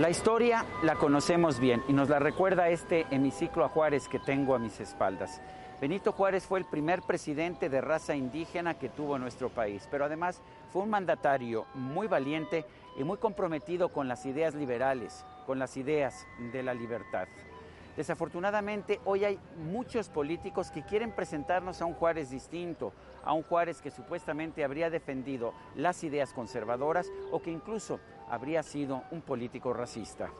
La historia la conocemos bien y nos la recuerda este hemiciclo a Juárez que tengo a mis espaldas. Benito Juárez fue el primer presidente de raza indígena que tuvo nuestro país, pero además fue un mandatario muy valiente y muy comprometido con las ideas liberales, con las ideas de la libertad. Desafortunadamente, hoy hay muchos políticos que quieren presentarnos a un Juárez distinto, a un Juárez que supuestamente habría defendido las ideas conservadoras o que incluso habría sido un político racista.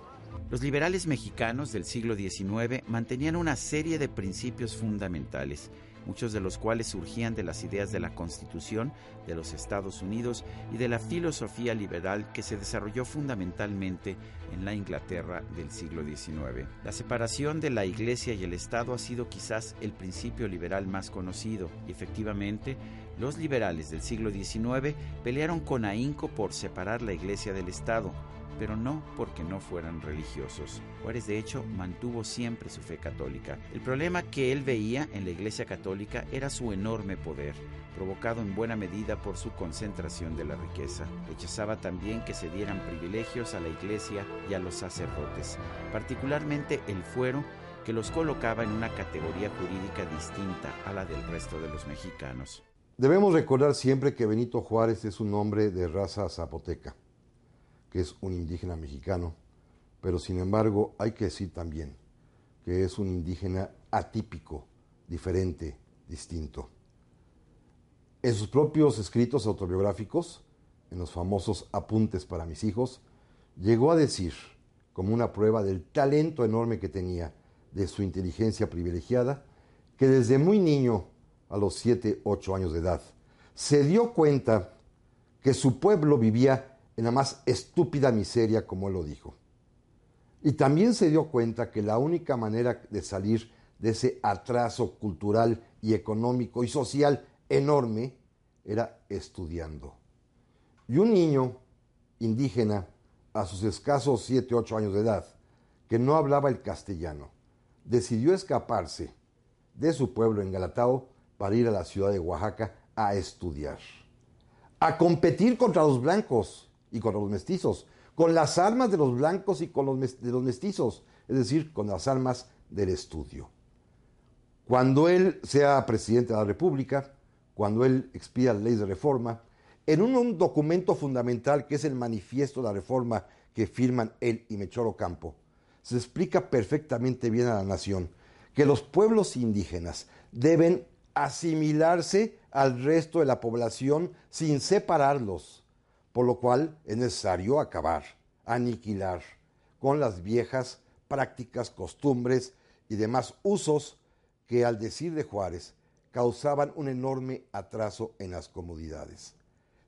Los liberales mexicanos del siglo XIX mantenían una serie de principios fundamentales, muchos de los cuales surgían de las ideas de la Constitución de los Estados Unidos y de la filosofía liberal que se desarrolló fundamentalmente en la Inglaterra del siglo XIX. La separación de la Iglesia y el Estado ha sido quizás el principio liberal más conocido y efectivamente los liberales del siglo XIX pelearon con ahínco por separar la Iglesia del Estado, pero no porque no fueran religiosos. Juárez de hecho mantuvo siempre su fe católica. El problema que él veía en la Iglesia Católica era su enorme poder, provocado en buena medida por su concentración de la riqueza. Rechazaba también que se dieran privilegios a la Iglesia y a los sacerdotes, particularmente el fuero que los colocaba en una categoría jurídica distinta a la del resto de los mexicanos. Debemos recordar siempre que Benito Juárez es un hombre de raza zapoteca, que es un indígena mexicano, pero sin embargo hay que decir también que es un indígena atípico, diferente, distinto. En sus propios escritos autobiográficos, en los famosos Apuntes para mis hijos, llegó a decir, como una prueba del talento enorme que tenía, de su inteligencia privilegiada, que desde muy niño a los 7, 8 años de edad, se dio cuenta que su pueblo vivía en la más estúpida miseria, como lo dijo. Y también se dio cuenta que la única manera de salir de ese atraso cultural y económico y social enorme era estudiando. Y un niño indígena a sus escasos 7, 8 años de edad, que no hablaba el castellano, decidió escaparse de su pueblo en Galatao para ir a la ciudad de Oaxaca a estudiar, a competir contra los blancos y contra los mestizos, con las armas de los blancos y con los de los mestizos, es decir, con las armas del estudio. Cuando él sea presidente de la República, cuando él expida la ley de reforma, en un, documento fundamental que es el manifiesto de la reforma que firman él y Mechoro Campo, se explica perfectamente bien a la nación que los pueblos indígenas deben asimilarse al resto de la población sin separarlos, por lo cual es necesario acabar, aniquilar con las viejas prácticas, costumbres y demás usos que, al decir de Juárez, causaban un enorme atraso en las comodidades.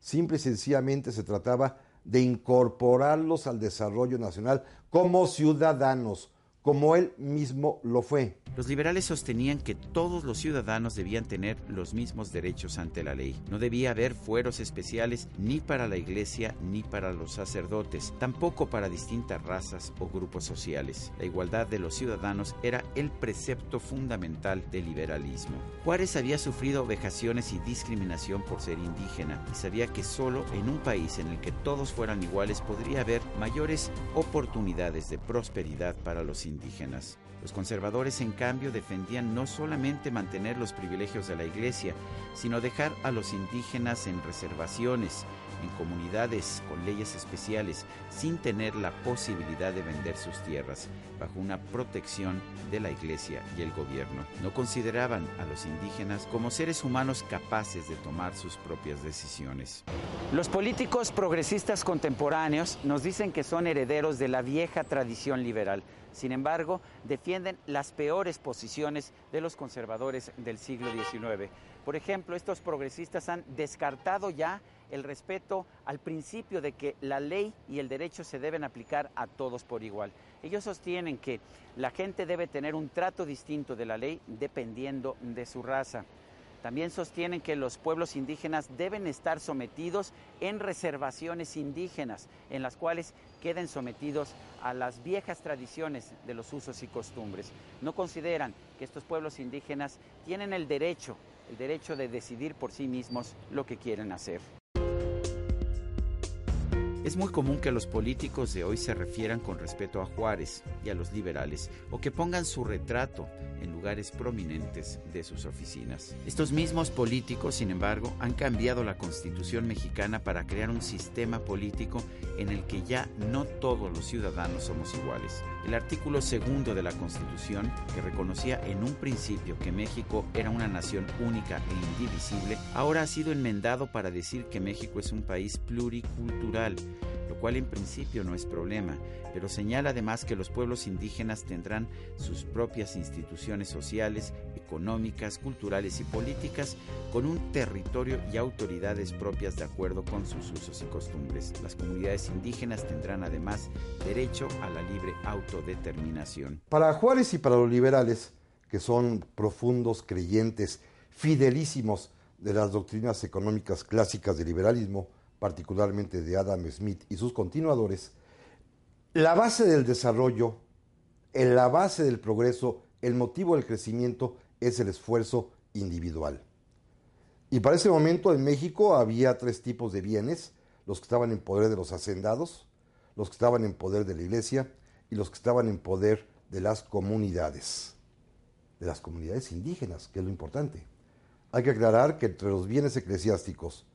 Simple y sencillamente se trataba de incorporarlos al desarrollo nacional como ciudadanos, como él mismo lo fue. Los liberales sostenían que todos los ciudadanos debían tener los mismos derechos ante la ley. No debía haber fueros especiales ni para la iglesia ni para los sacerdotes, tampoco para distintas razas o grupos sociales. La igualdad de los ciudadanos era el precepto fundamental del liberalismo. Juárez había sufrido vejaciones y discriminación por ser indígena y sabía que solo en un país en el que todos fueran iguales podría haber mayores oportunidades de prosperidad para los indígenas Los conservadores, en cambio, defendían no solamente mantener los privilegios de la Iglesia, sino dejar a los indígenas en reservaciones en comunidades con leyes especiales sin tener la posibilidad de vender sus tierras bajo una protección de la iglesia y el gobierno. No consideraban a los indígenas como seres humanos capaces de tomar sus propias decisiones. Los políticos progresistas contemporáneos nos dicen que son herederos de la vieja tradición liberal. Sin embargo, defienden las peores posiciones de los conservadores del siglo XIX. Por ejemplo, estos progresistas han descartado ya el respeto al principio de que la ley y el derecho se deben aplicar a todos por igual. Ellos sostienen que la gente debe tener un trato distinto de la ley dependiendo de su raza. También sostienen que los pueblos indígenas deben estar sometidos en reservaciones indígenas, en las cuales queden sometidos a las viejas tradiciones de los usos y costumbres. No consideran que estos pueblos indígenas tienen el derecho, el derecho de decidir por sí mismos lo que quieren hacer. Es muy común que los políticos de hoy se refieran con respeto a Juárez y a los liberales o que pongan su retrato en lugares prominentes de sus oficinas. Estos mismos políticos, sin embargo, han cambiado la constitución mexicana para crear un sistema político en el que ya no todos los ciudadanos somos iguales. El artículo segundo de la constitución, que reconocía en un principio que México era una nación única e indivisible, ahora ha sido enmendado para decir que México es un país pluricultural lo cual en principio no es problema, pero señala además que los pueblos indígenas tendrán sus propias instituciones sociales, económicas, culturales y políticas, con un territorio y autoridades propias de acuerdo con sus usos y costumbres. Las comunidades indígenas tendrán además derecho a la libre autodeterminación. Para Juárez y para los liberales, que son profundos creyentes, fidelísimos de las doctrinas económicas clásicas del liberalismo, particularmente de Adam Smith y sus continuadores, la base del desarrollo, la base del progreso, el motivo del crecimiento es el esfuerzo individual. Y para ese momento en México había tres tipos de bienes, los que estaban en poder de los hacendados, los que estaban en poder de la iglesia y los que estaban en poder de las comunidades, de las comunidades indígenas, que es lo importante. Hay que aclarar que entre los bienes eclesiásticos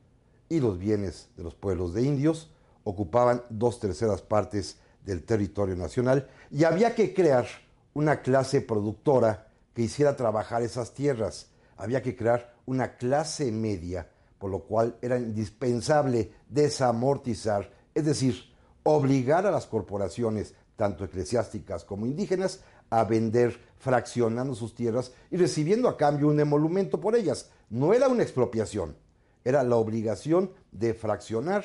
y los bienes de los pueblos de indios ocupaban dos terceras partes del territorio nacional y había que crear una clase productora que hiciera trabajar esas tierras. Había que crear una clase media, por lo cual era indispensable desamortizar, es decir, obligar a las corporaciones, tanto eclesiásticas como indígenas, a vender fraccionando sus tierras y recibiendo a cambio un emolumento por ellas. No era una expropiación, era la obligación de fraccionar,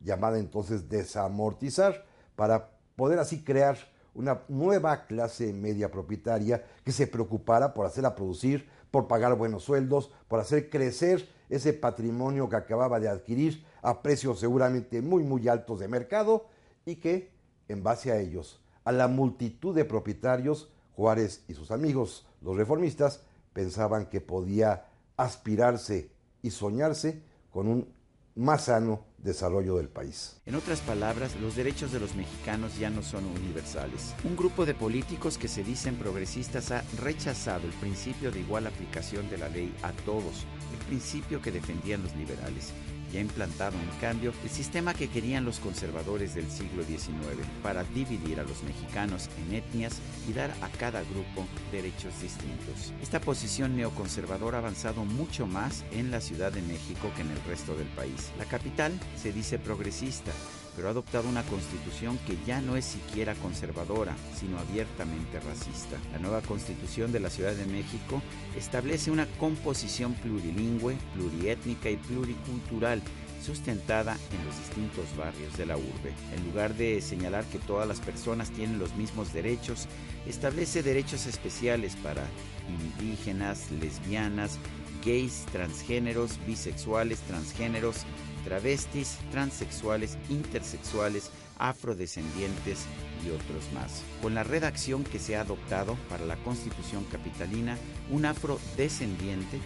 llamada entonces desamortizar, para poder así crear una nueva clase media propietaria que se preocupara por hacerla producir, por pagar buenos sueldos, por hacer crecer ese patrimonio que acababa de adquirir a precios seguramente muy muy altos de mercado y que en base a ellos, a la multitud de propietarios, Juárez y sus amigos, los reformistas, pensaban que podía aspirarse y soñarse con un más sano desarrollo del país. En otras palabras, los derechos de los mexicanos ya no son universales. Un grupo de políticos que se dicen progresistas ha rechazado el principio de igual aplicación de la ley a todos, el principio que defendían los liberales y ha implantado en cambio el sistema que querían los conservadores del siglo XIX para dividir a los mexicanos en etnias y dar a cada grupo derechos distintos. Esta posición neoconservadora ha avanzado mucho más en la Ciudad de México que en el resto del país. La capital se dice progresista, pero ha adoptado una constitución que ya no es siquiera conservadora, sino abiertamente racista. La nueva constitución de la Ciudad de México establece una composición plurilingüe, pluriétnica y pluricultural sustentada en los distintos barrios de la urbe. En lugar de señalar que todas las personas tienen los mismos derechos, establece derechos especiales para indígenas, lesbianas, gays, transgéneros, bisexuales, transgéneros, travestis, transexuales, intersexuales, afrodescendientes y otros más. Con la redacción que se ha adoptado para la Constitución capitalina, un afrodescendiente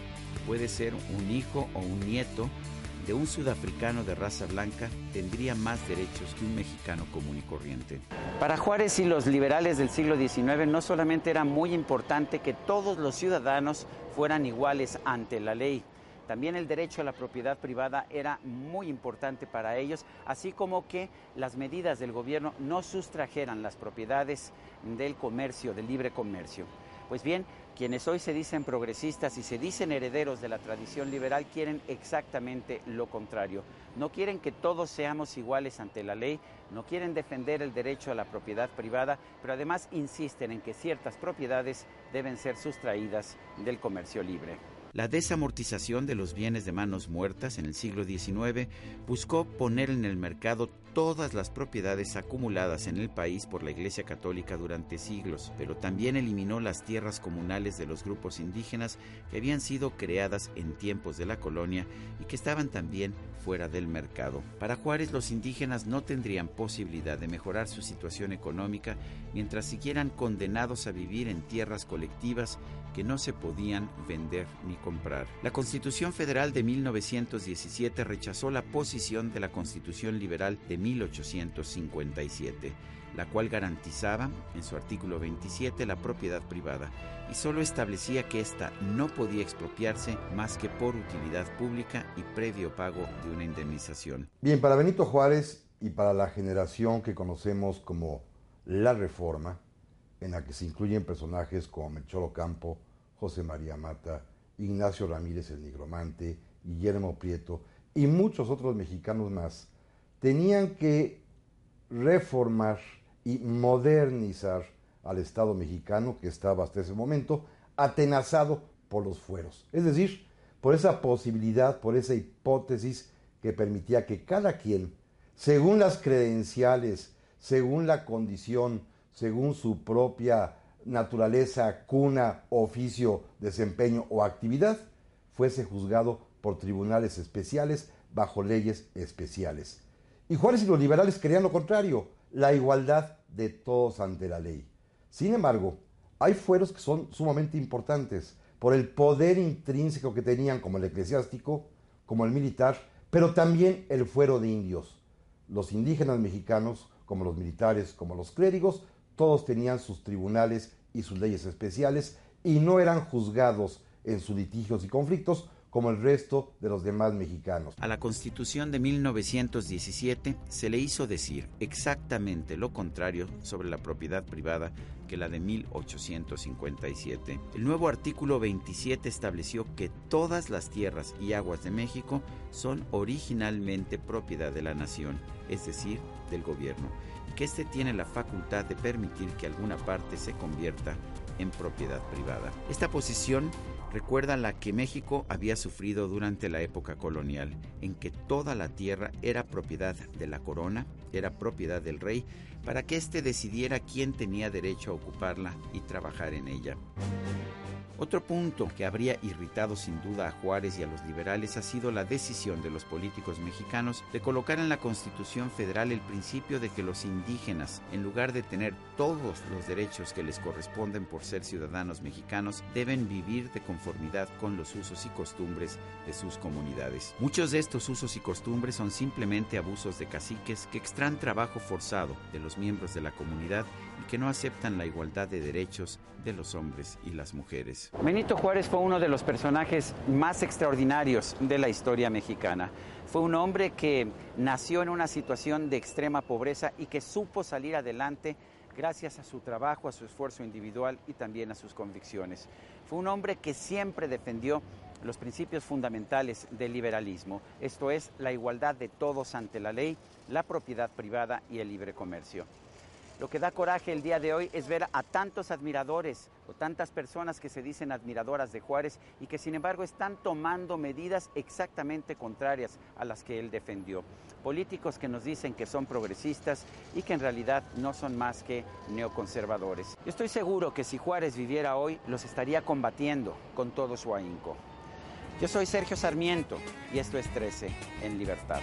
puede ser un hijo o un nieto de un sudafricano de raza blanca tendría más derechos que un mexicano común y corriente. Para Juárez y los liberales del siglo XIX no solamente era muy importante que todos los ciudadanos fueran iguales ante la ley, También el derecho a la propiedad privada era muy importante para ellos, así como que las medidas del gobierno no sustrajeran las propiedades del comercio, del libre comercio. Pues bien, quienes hoy se dicen progresistas y se dicen herederos de la tradición liberal quieren exactamente lo contrario. No quieren que todos seamos iguales ante la ley, no quieren defender el derecho a la propiedad privada, pero además insisten en que ciertas propiedades deben ser sustraídas del comercio libre. La desamortización de los bienes de manos muertas en el siglo XIX buscó poner en el mercado todas las propiedades acumuladas en el país por la Iglesia Católica durante siglos, pero también eliminó las tierras comunales de los grupos indígenas que habían sido creadas en tiempos de la colonia y que estaban también fuera del mercado. Para Juárez los indígenas no tendrían posibilidad de mejorar su situación económica mientras siguieran condenados a vivir en tierras colectivas que no se podían vender ni comprar. La Constitución Federal de 1917 rechazó la posición de la Constitución Liberal de 1857, la cual garantizaba, en su artículo 27, la propiedad privada y solo establecía que ésta no podía expropiarse más que por utilidad pública y previo pago de una indemnización. Bien, para Benito Juárez y para la generación que conocemos como la Reforma, en la que se incluyen personajes como Melchor Ocampo, José María Mata, Ignacio Ramírez el Nigromante, Guillermo Prieto y muchos otros mexicanos más, tenían que reformar y modernizar al Estado mexicano que estaba hasta ese momento atenazado por los fueros. Es decir, por esa posibilidad, por esa hipótesis que permitía que cada quien, según las credenciales, según la condición, según su propia naturaleza, cuna, oficio, desempeño o actividad, fuese juzgado por tribunales especiales bajo leyes especiales. Y Juárez y los liberales querían lo contrario, la igualdad de todos ante la ley. Sin embargo, hay fueros que son sumamente importantes por el poder intrínseco que tenían como el eclesiástico, como el militar, pero también el fuero de indios. Los indígenas mexicanos, como los militares, como los clérigos, todos tenían sus tribunales y sus leyes especiales y no eran juzgados en sus litigios y conflictos como el resto de los demás mexicanos. A la Constitución de 1917 se le hizo decir exactamente lo contrario sobre la propiedad privada que la de 1857. El nuevo artículo 27 estableció que todas las tierras y aguas de México son originalmente propiedad de la nación, es decir, del gobierno, y que éste tiene la facultad de permitir que alguna parte se convierta en propiedad privada. Esta posición recuerda la que México había sufrido durante la época colonial, en que toda la tierra era propiedad de la corona, era propiedad del rey, para que éste decidiera quién tenía derecho a ocuparla y trabajar en ella. Otro punto que habría irritado sin duda a Juárez y a los liberales ha sido la decisión de los políticos mexicanos de colocar en la Constitución Federal el principio de que los indígenas, en lugar de tener todos los derechos que les corresponden por ser ciudadanos mexicanos, deben vivir de conformidad con los usos y costumbres de sus comunidades. Muchos de estos usos y costumbres son simplemente abusos de caciques que extraen trabajo forzado de los miembros de la comunidad y que no aceptan la igualdad de derechos de los hombres y las mujeres. Benito Juárez fue uno de los personajes más extraordinarios de la historia mexicana. Fue un hombre que nació en una situación de extrema pobreza y que supo salir adelante gracias a su trabajo, a su esfuerzo individual y también a sus convicciones. Fue un hombre que siempre defendió los principios fundamentales del liberalismo, esto es, la igualdad de todos ante la ley, la propiedad privada y el libre comercio. Lo que da coraje el día de hoy es ver a tantos admiradores o tantas personas que se dicen admiradoras de Juárez y que sin embargo están tomando medidas exactamente contrarias a las que él defendió. Políticos que nos dicen que son progresistas y que en realidad no son más que neoconservadores. Yo estoy seguro que si Juárez viviera hoy los estaría combatiendo con todo su ahínco. Yo soy Sergio Sarmiento y esto es 13 en libertad.